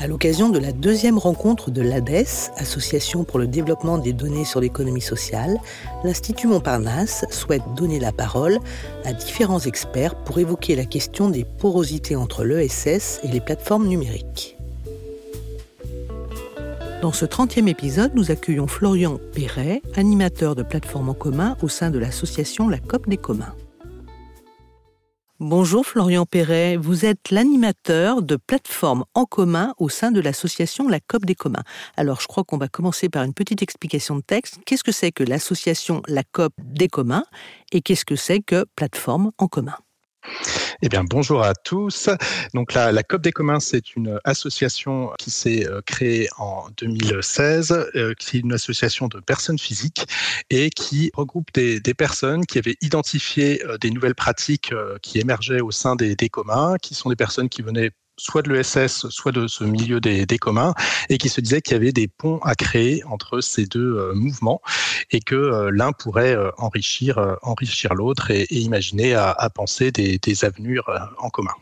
À l'occasion de la deuxième rencontre de l'ADES, Association pour le développement des données sur l'économie sociale, l'Institut Montparnasse souhaite donner la parole à différents experts pour évoquer la question des porosités entre l'ESS et les plateformes numériques. Dans ce 30e épisode, nous accueillons Florian Perret, animateur de plateformes en commun au sein de l'association La COP des communs. Bonjour Florian Perret, vous êtes l'animateur de plateformes en commun au sein de l'association La COP des communs. Alors je crois qu'on va commencer par une petite explication de texte. Qu'est-ce que c'est que l'association La COP des communs et qu'est-ce que c'est que plateforme en commun? Eh bien, bonjour à tous. Donc, la, COP des communs, c'est une association qui s'est euh, créée en 2016, euh, qui est une association de personnes physiques et qui regroupe des, personnes qui avaient identifié euh, des nouvelles pratiques qui émergeaient au sein des communs, qui sont des personnes qui venaient soit de l'ESS, soit de ce milieu des, des communs, et qui se disait qu'il y avait des ponts à créer entre ces deux euh, mouvements, et que euh, l'un pourrait euh, enrichir, enrichir l'autre et, et, imaginer à, à penser des, des avenues en commun.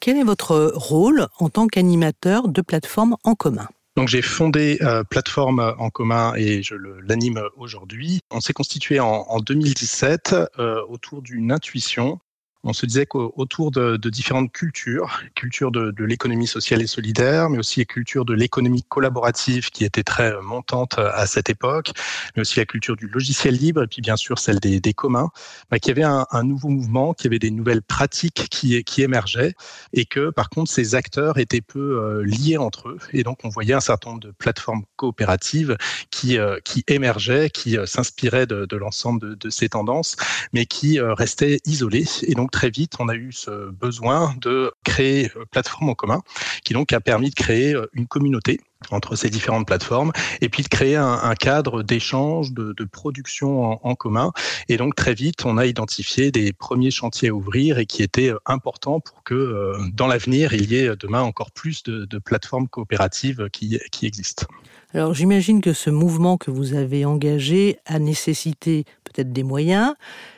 Quel est votre rôle en tant qu'animateur de plateforme en commun? Donc j'ai fondé euh, Plateforme en commun et je l'anime aujourd'hui. On s'est constitué en, en 2017 euh, autour d'une intuition on se disait qu'autour de, de, différentes cultures, culture de, de l'économie sociale et solidaire, mais aussi la culture de l'économie collaborative qui était très montante à cette époque, mais aussi la culture du logiciel libre et puis bien sûr celle des, des communs, bah, qu'il y avait un, un, nouveau mouvement, qu'il y avait des nouvelles pratiques qui, qui émergeaient et que par contre ces acteurs étaient peu euh, liés entre eux. Et donc on voyait un certain nombre de plateformes coopératives qui, euh, qui émergeaient, qui euh, s'inspiraient de, de l'ensemble de, de, ces tendances, mais qui euh, restaient isolées. Et donc très vite, on a eu ce besoin de créer euh, plateforme en commun, qui donc a permis de créer euh, une communauté entre ces différentes plateformes et puis de créer un, cadre d'échange, de, production en, en, commun. Et donc très vite, on a identifié des premiers chantiers à ouvrir et qui étaient euh, importants pour que euh, dans l'avenir, il y ait demain encore plus de, de plateformes coopératives qui, qui existent. Alors j'imagine que ce mouvement que vous avez engagé a nécessité peut-être des moyens,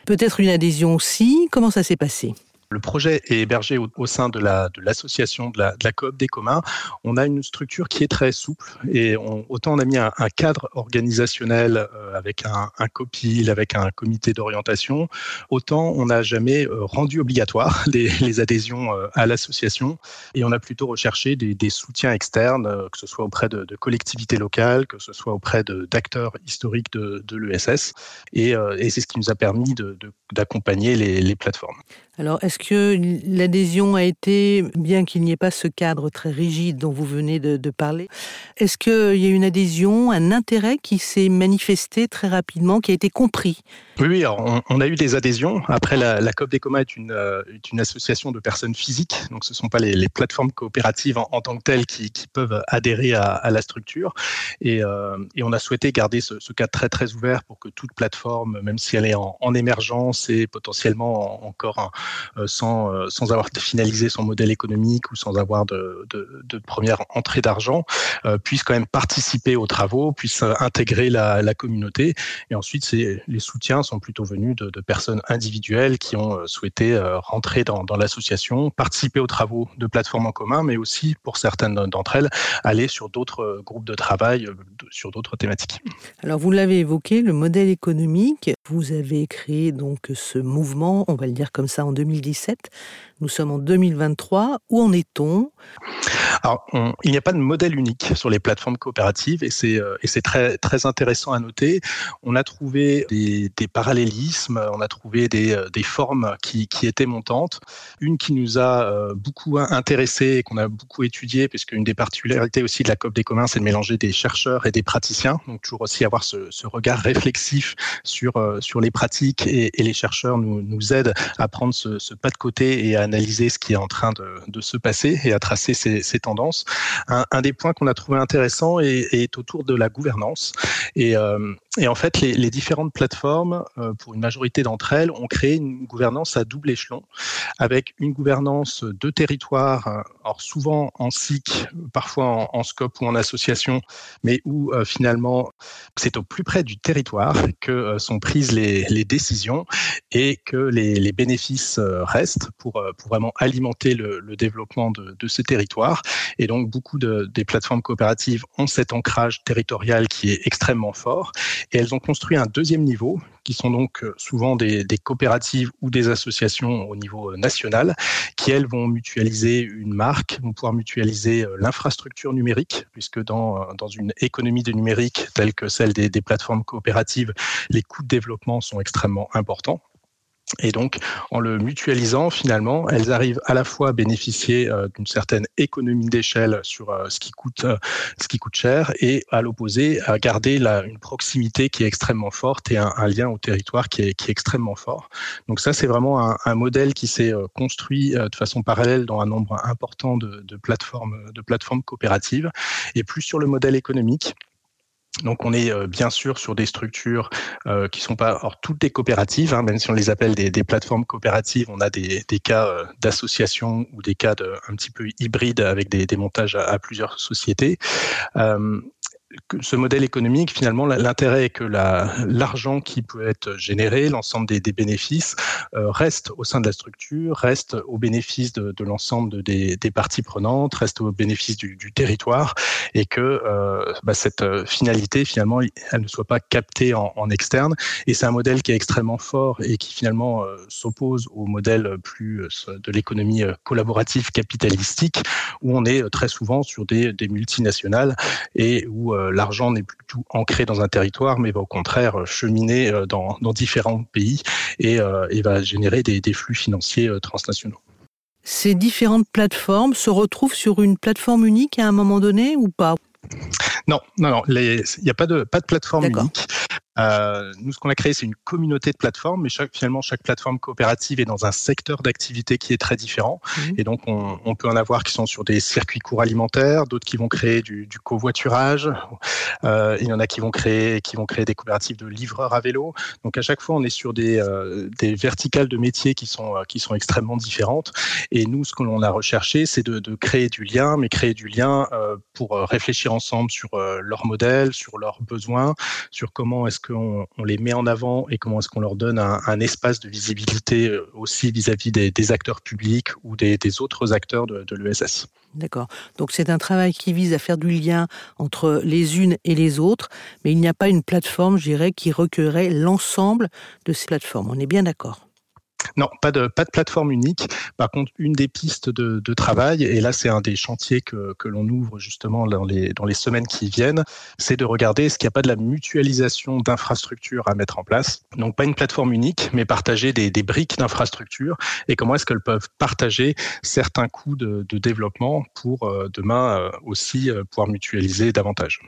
peut-être une adhésion aussi. Comment ça s'est passé? Le projet est hébergé au, sein de l'association de, la, de, des communs. On a une structure qui est très souple et autant on a mis un, cadre organisationnel euh, avec un, copil, avec un comité d'orientation, autant on n'a jamais euh, rendu obligatoire les, adhésions euh, à l'association et on a plutôt recherché des, soutiens externes, que ce soit auprès de, collectivités locales, que ce soit auprès d'acteurs historiques de, l'ESS et, et c'est ce qui nous a permis d'accompagner les, les plateformes. Alors, est-ce que l'adhésion a été, bien qu'il n'y ait pas ce cadre très rigide dont vous venez de, parler, est-ce qu'il y a une adhésion, un intérêt qui s'est manifesté très rapidement, qui a été compris? Oui, oui alors on, a eu des adhésions. Après, la, COP des une, euh, est une association de personnes physiques, donc ce ne sont pas les, plateformes coopératives en, tant que telles qui, peuvent adhérer à, la structure. Et, euh, et, on a souhaité garder ce, ce, cadre très, très ouvert pour que toute plateforme, même si elle est en, en émergence et potentiellement encore un, sans, euh, sans avoir finalisé son modèle économique ou sans avoir de, première entrée d'argent, euh, puisse quand même participer aux travaux, puisse intégrer la, communauté. Et ensuite, les soutiens sont plutôt venus de, de, personnes individuelles qui ont souhaité rentrer dans, dans l'association, participer aux travaux de plateformes en commun, mais aussi, pour certaines d'entre elles, aller sur d'autres groupes de travail, sur d'autres thématiques. Alors, vous l'avez évoqué, le modèle économique. Vous avez créé donc ce mouvement, on va le dire comme ça, en 2017. Nous sommes en 2023. Où en est-on? Il n'y a pas de modèle unique sur les plateformes coopératives et c'est euh, très intéressant à noter. On a trouvé des, parallélismes, on a trouvé des, euh, formes qui, étaient montantes. Une qui nous a euh, beaucoup intéressé et qu'on a beaucoup étudié, puisque une des particularités aussi de la COP des communs, c'est de mélanger des chercheurs et des praticiens, donc toujours aussi avoir ce, ce regard réflexif sur les pratiques et, les chercheurs nous, nous aident à prendre ce, pas de côté et à analyser ce qui est en train de, se passer et à tracer ces, ces tendances. Un, des points qu'on a trouvé intéressant est, autour de la gouvernance. Et, et en fait, les, différentes plateformes, pour une majorité d'entre elles, ont créé une gouvernance à double échelon, avec une gouvernance de territoire, alors souvent en SIC, parfois en, en scope ou en association, mais où finalement c'est au plus près du territoire que sont prises les, les décisions et que les, les bénéfices restent pour, pour vraiment alimenter le, développement de, de, ce territoire. Et donc, beaucoup de, des plateformes coopératives ont cet ancrage territorial qui est extrêmement fort. Et elles ont construit un deuxième niveau, qui sont donc souvent des, coopératives ou des associations au niveau national, qui elles vont mutualiser une marque, vont pouvoir mutualiser l'infrastructure numérique, puisque dans, dans une économie de numérique telle que celle des plateformes coopératives, les coûts de développement sont extrêmement importants. Et donc, en le mutualisant, finalement, elles arrivent à la fois à bénéficier euh, d'une certaine économie d'échelle sur euh, ce qui coûte, euh, ce qui coûte cher, et à l'opposé, à garder la, une proximité qui est extrêmement forte et un, lien au territoire qui est, extrêmement fort. Donc ça, c'est vraiment un, modèle qui s'est construit de façon parallèle dans un nombre important de plateformes, de plateformes coopératives, et plus sur le modèle économique. Donc on est euh, bien sûr sur des structures euh, qui sont pas or toutes des coopératives, hein, même si on les appelle des, plateformes coopératives, on a des, cas euh, d'association ou des cas de, un petit peu hybrides avec des, des montages à, à, plusieurs sociétés. Euh, ce modèle économique, finalement, l'intérêt est que l'argent qui peut être généré, l'ensemble des, bénéfices, euh, reste au sein de la structure, reste au bénéfice de, l'ensemble des, parties prenantes, reste au bénéfice du, territoire, et que euh, bah, cette euh, finalité, finalement, elle ne soit pas captée en, externe. Et c'est un modèle qui est extrêmement fort et qui finalement s'oppose au modèle plus de l'économie collaborative capitalistique, où on est très souvent sur des, des multinationales et où l'argent n'est plus tout ancré dans un territoire, mais va au contraire cheminer dans, dans différents pays et, et va générer des, des, flux financiers transnationaux. Ces différentes plateformes se retrouvent sur une plateforme unique à un moment donné ou pas? Non, non, non, il n'y a pas de, pas de plateforme unique. Euh, nous, ce qu'on a créé, c'est une communauté de plateformes, mais chaque, finalement, chaque plateforme coopérative est dans un secteur d'activité qui est très différent. Mmh. Et donc, on, on, peut en avoir qui sont sur des circuits courts alimentaires, d'autres qui vont créer du, du covoiturage. Euh, il y en a qui vont créer, qui vont créer des coopératives de livreurs à vélo. Donc, à chaque fois, on est sur des, euh, des verticales de métiers qui sont, euh, qui sont extrêmement différentes. Et nous, ce que l'on a recherché, c'est de, de, créer du lien, mais créer du lien euh, pour réfléchir ensemble sur leur modèle, sur leurs besoins, sur comment est-ce qu'on on les met en avant et comment est-ce qu'on leur donne un, espace de visibilité euh, aussi vis-à-vis -vis des, acteurs publics ou des, des autres acteurs de, de l'ESS. D'accord. Donc c'est un travail qui vise à faire du lien entre les unes et les autres, mais il n'y a pas une plateforme, je dirais, qui recueillerait l'ensemble de ces plateformes. On est bien d'accord. Non, pas de, plateforme unique. Par contre, une des pistes de, travail, et là c'est un des chantiers que, l'on ouvre justement dans les, semaines qui viennent, c'est de regarder est-ce qu'il n'y a pas de la mutualisation d'infrastructures à mettre en place. Donc pas une plateforme unique, mais partager des, briques d'infrastructures et comment est-ce qu'elles peuvent partager certains coûts de, de développement pour euh, demain euh, aussi euh, pouvoir mutualiser davantage.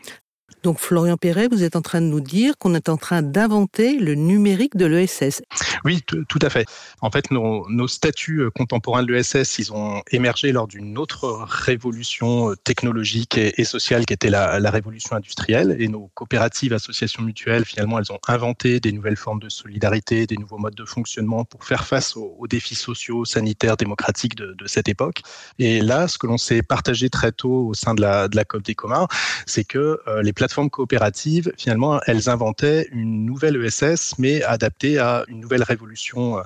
Donc Florian Perret, vous êtes en train de nous dire qu'on est en train d'inventer le numérique de l'ESS. Oui, tout à fait. En fait, nos, nos statuts euh, contemporains de l'ESS, ils ont émergé lors d'une autre révolution euh, technologique et, sociale qui était la, la, révolution industrielle. Et nos coopératives, associations mutuelles, finalement, elles ont inventé des nouvelles formes de solidarité, des nouveaux modes de fonctionnement pour faire face aux, aux défis sociaux, sanitaires, démocratiques de, de, cette époque. Et là, ce que l'on s'est partagé très tôt au sein de la, de la COP des communs, c'est que euh, les plateformes coopératives, finalement, elles inventaient une nouvelle ESS, mais adaptée à une nouvelle révolution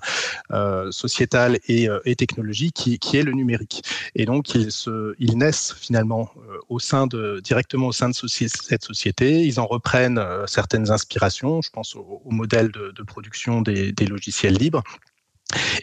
euh, sociétale et, euh, technologique qui, est le numérique. Et donc, ils, se, ils naissent finalement euh, au sein de, directement au sein de cette société. Ils en reprennent euh, certaines inspirations. Je pense au, au modèle de, production des logiciels libres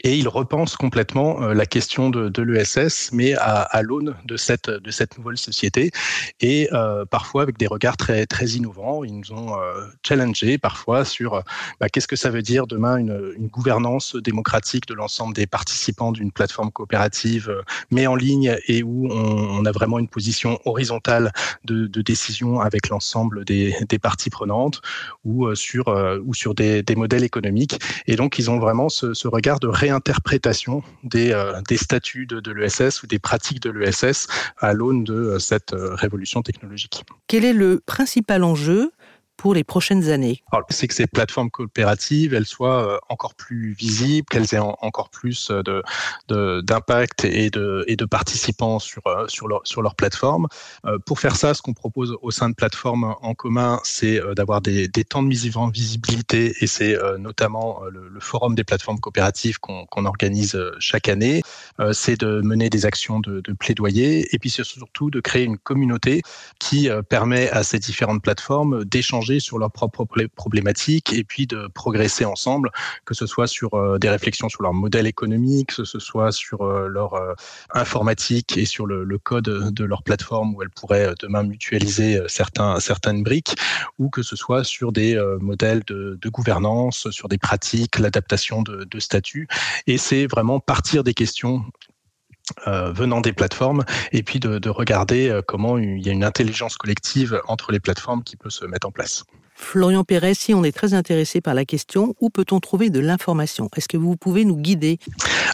Et il repense complètement euh, la question de, l'ESS, mais à, l'aune de cette, nouvelle société, et euh, parfois avec des regards très, innovants. Ils nous ont euh, challengé parfois sur bah, qu'est-ce que ça veut dire demain une, gouvernance démocratique de l'ensemble des participants d'une plateforme coopérative, euh, mais en ligne et où on, a vraiment une position horizontale de, décision avec l'ensemble des, parties prenantes, ou euh, sur, euh, des, modèles économiques. Et donc, ils ont vraiment ce regard de réinterprétation des, euh, des statuts de, de l'ESS ou des pratiques de l'ESS à l'aune de euh, cette euh, révolution technologique. Quel est le principal enjeu pour les prochaines années C'est que ces plateformes coopératives, elles soient euh, encore plus visibles, qu'elles aient encore plus d'impact de, de, et, de, participants sur, euh, sur, leur, plateforme. Euh, pour faire ça, ce qu'on propose au sein de plateformes en commun, c'est d'avoir des, temps de visibilité et c'est notamment le, forum des plateformes coopératives qu'on qu organise chaque année. C'est de mener des actions de, plaidoyer et puis surtout de créer une communauté qui permet à ces différentes plateformes d'échanger sur leurs propres problématiques et puis de progresser ensemble, que ce soit sur euh, des réflexions sur leur modèle économique, que ce soit sur euh, leur euh, informatique et sur le, code de leur plateforme où elles pourraient demain mutualiser certains, certaines briques, ou que ce soit sur des modèles de, de gouvernance, sur des pratiques, l'adaptation de, de statuts. Et c'est vraiment partir des questions euh, venant des plateformes et puis de, de, regarder euh, comment il y a une intelligence collective entre les plateformes qui peut se mettre en place. Florian Perret, si on est très intéressé par la question, où peut-on trouver de l'information? Est-ce que vous pouvez nous guider?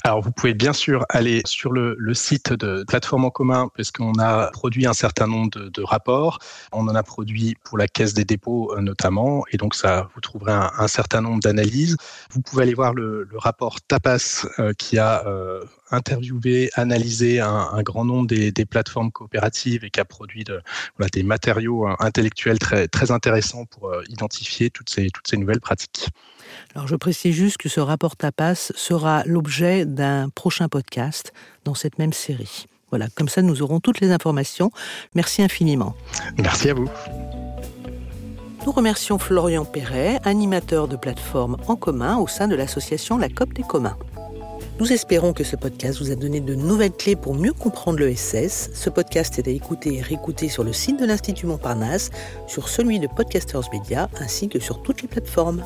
Alors, vous pouvez bien sûr aller sur le, site de Plateforme en commun, parce qu'on a produit un certain nombre de, rapports. On en a produit pour la Caisse des dépôts euh, notamment, et donc ça, vous trouverez un, certain nombre d'analyses. Vous pouvez aller voir le, rapport TAPAS euh, qui a euh, interviewé, analysé un, grand nombre des, plateformes coopératives et qui a produit des matériaux intellectuels très, intéressants pour identifier toutes ces, toutes ces nouvelles pratiques. Alors je précise juste que ce rapport TAPAS sera l'objet d'un prochain podcast dans cette même série. Voilà, comme ça nous aurons toutes les informations. Merci infiniment. Merci à vous. Nous remercions Florian Perret, animateur de plateforme en commun au sein de l'association La COP des communs. Nous espérons que ce podcast vous a donné de nouvelles clés pour mieux comprendre le SS. Ce podcast est à écouter et réécouter sur le site de l'Institut Montparnasse, sur celui de Podcasters Media, ainsi que sur toutes les plateformes.